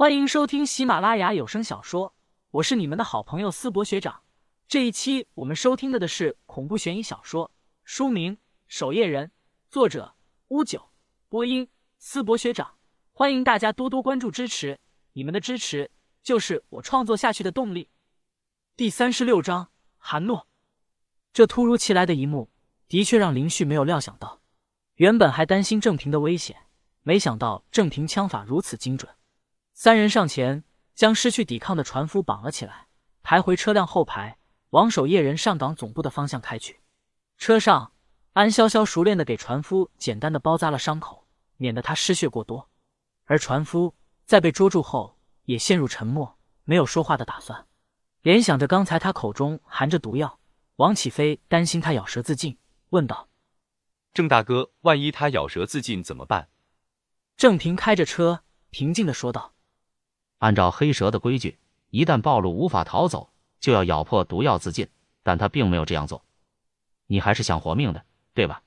欢迎收听喜马拉雅有声小说，我是你们的好朋友思博学长。这一期我们收听的的是恐怖悬疑小说，书名《守夜人》，作者乌九，播音思博学长。欢迎大家多多关注支持，你们的支持就是我创作下去的动力。第三十六章，韩诺。这突如其来的一幕，的确让林旭没有料想到。原本还担心郑平的危险，没想到郑平枪法如此精准。三人上前，将失去抵抗的船夫绑了起来，抬回车辆后排，往守夜人上岗总部的方向开去。车上，安潇潇熟练的给船夫简单的包扎了伤口，免得他失血过多。而船夫在被捉住后，也陷入沉默，没有说话的打算。联想着刚才他口中含着毒药，王启飞担心他咬舌自尽，问道：“郑大哥，万一他咬舌自尽怎么办？”郑平开着车，平静的说道。按照黑蛇的规矩，一旦暴露无法逃走，就要咬破毒药自尽。但他并没有这样做。你还是想活命的，对吧？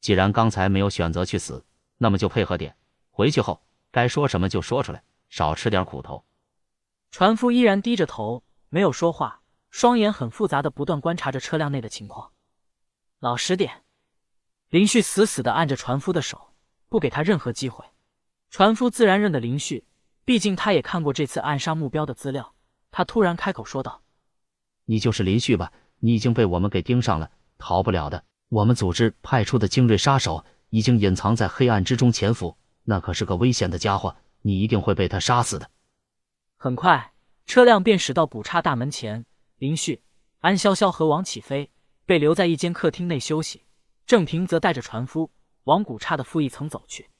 既然刚才没有选择去死，那么就配合点。回去后该说什么就说出来，少吃点苦头。船夫依然低着头，没有说话，双眼很复杂的不断观察着车辆内的情况。老实点。林旭死死的按着船夫的手，不给他任何机会。船夫自然认得林旭。毕竟他也看过这次暗杀目标的资料，他突然开口说道：“你就是林旭吧？你已经被我们给盯上了，逃不了的。我们组织派出的精锐杀手已经隐藏在黑暗之中潜伏，那可是个危险的家伙，你一定会被他杀死的。”很快，车辆便驶到古刹大门前，林旭、安潇潇和王启飞被留在一间客厅内休息，郑平则带着船夫往古刹的负一层走去。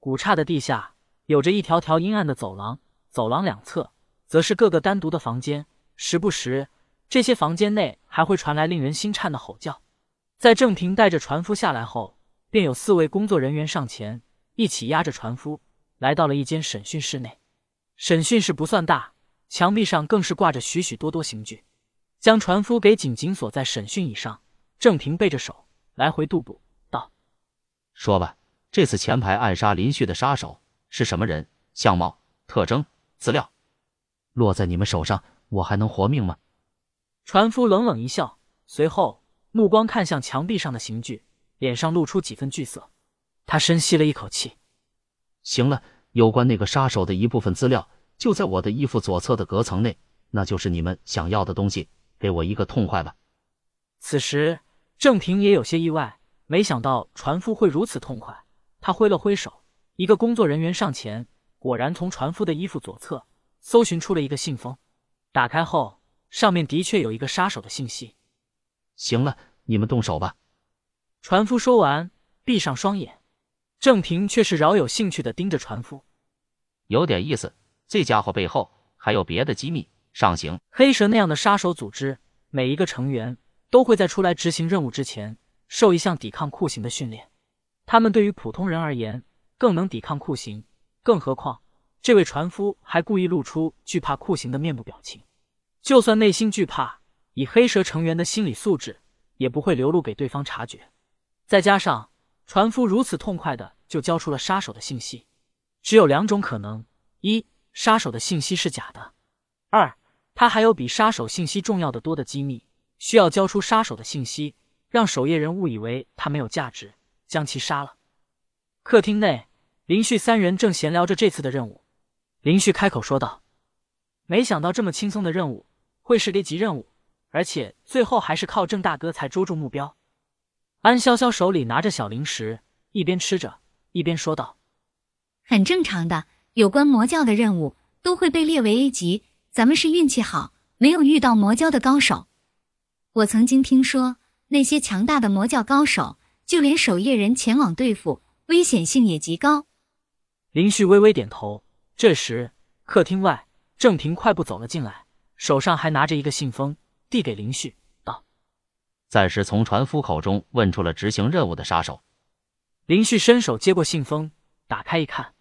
古刹的地下。有着一条条阴暗的走廊，走廊两侧则是各个单独的房间，时不时这些房间内还会传来令人心颤的吼叫。在郑平带着船夫下来后，便有四位工作人员上前，一起押着船夫来到了一间审讯室内。审讯室不算大，墙壁上更是挂着许许多多刑具，将船夫给紧紧锁在审讯椅上。郑平背着手来回踱步，道：“说吧，这次前排暗杀林旭的杀手。”是什么人？相貌、特征、资料，落在你们手上，我还能活命吗？船夫冷冷一笑，随后目光看向墙壁上的刑具，脸上露出几分惧色。他深吸了一口气。行了，有关那个杀手的一部分资料，就在我的衣服左侧的隔层内，那就是你们想要的东西。给我一个痛快吧！此时，郑平也有些意外，没想到船夫会如此痛快。他挥了挥手。一个工作人员上前，果然从船夫的衣服左侧搜寻出了一个信封。打开后，上面的确有一个杀手的信息。行了，你们动手吧。船夫说完，闭上双眼。郑平却是饶有兴趣的盯着船夫，有点意思。这家伙背后还有别的机密。上行黑蛇那样的杀手组织，每一个成员都会在出来执行任务之前受一项抵抗酷刑的训练。他们对于普通人而言。更能抵抗酷刑，更何况这位船夫还故意露出惧怕酷刑的面部表情。就算内心惧怕，以黑蛇成员的心理素质，也不会流露给对方察觉。再加上船夫如此痛快的就交出了杀手的信息，只有两种可能：一，杀手的信息是假的；二，他还有比杀手信息重要的多的机密，需要交出杀手的信息，让守夜人误以为他没有价值，将其杀了。客厅内，林旭三人正闲聊着这次的任务。林旭开口说道：“没想到这么轻松的任务会是 A 级任务，而且最后还是靠郑大哥才捉住目标。”安潇潇手里拿着小零食，一边吃着，一边说道：“很正常的，有关魔教的任务都会被列为 A 级。咱们是运气好，没有遇到魔教的高手。我曾经听说，那些强大的魔教高手，就连守夜人前往对付。”危险性也极高。林旭微微点头。这时，客厅外，郑平快步走了进来，手上还拿着一个信封，递给林旭，道：“暂时从船夫口中问出了执行任务的杀手。”林旭伸手接过信封，打开一看，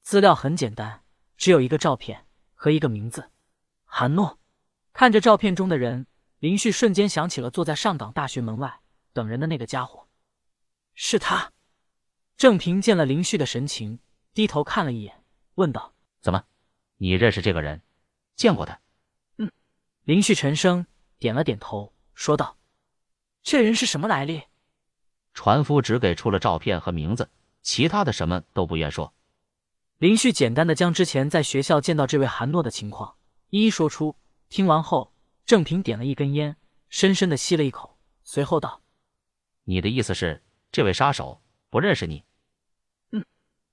资料很简单，只有一个照片和一个名字——韩诺。看着照片中的人，林旭瞬间想起了坐在上港大学门外等人的那个家伙，是他。郑平见了林旭的神情，低头看了一眼，问道：“怎么，你认识这个人？见过他？嗯林旭沉声点了点头，说道：“这人是什么来历？”船夫只给出了照片和名字，其他的什么都不愿说。林旭简单的将之前在学校见到这位韩诺的情况一一说出。听完后，郑平点了一根烟，深深的吸了一口，随后道：“你的意思是，这位杀手不认识你？”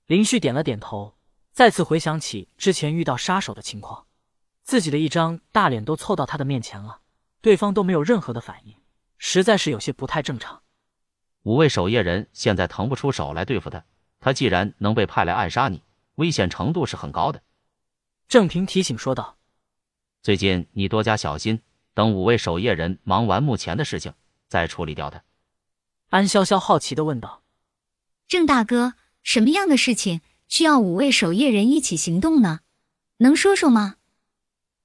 嗯。林旭点了点头，再次回想起之前遇到杀手的情况，自己的一张大脸都凑到他的面前了，对方都没有任何的反应，实在是有些不太正常。五位守夜人现在腾不出手来对付他，他既然能被派来暗杀你，危险程度是很高的。郑平提醒说道。最近你多加小心，等五位守夜人忙完目前的事情，再处理掉他。安潇潇好奇的问道：“郑大哥，什么样的事情需要五位守夜人一起行动呢？能说说吗？”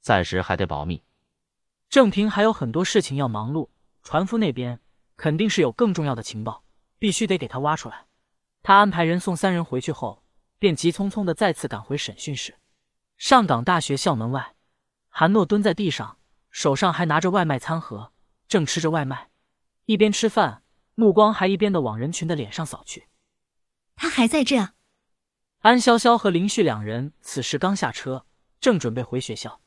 暂时还得保密。郑平还有很多事情要忙碌，船夫那边肯定是有更重要的情报，必须得给他挖出来。他安排人送三人回去后，便急匆匆的再次赶回审讯室。上港大学校门外。韩诺蹲在地上，手上还拿着外卖餐盒，正吃着外卖，一边吃饭，目光还一边的往人群的脸上扫去。他还在这。安潇潇和林旭两人此时刚下车，正准备回学校。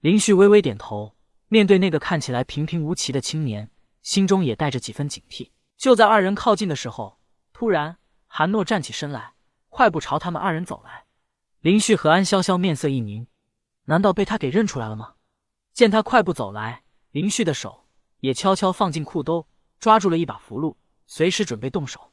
林旭微微点头，面对那个看起来平平无奇的青年，心中也带着几分警惕。就在二人靠近的时候，突然韩诺站起身来，快步朝他们二人走来。林旭和安潇潇面色一凝。难道被他给认出来了吗？见他快步走来，林旭的手也悄悄放进裤兜，抓住了一把符箓，随时准备动手。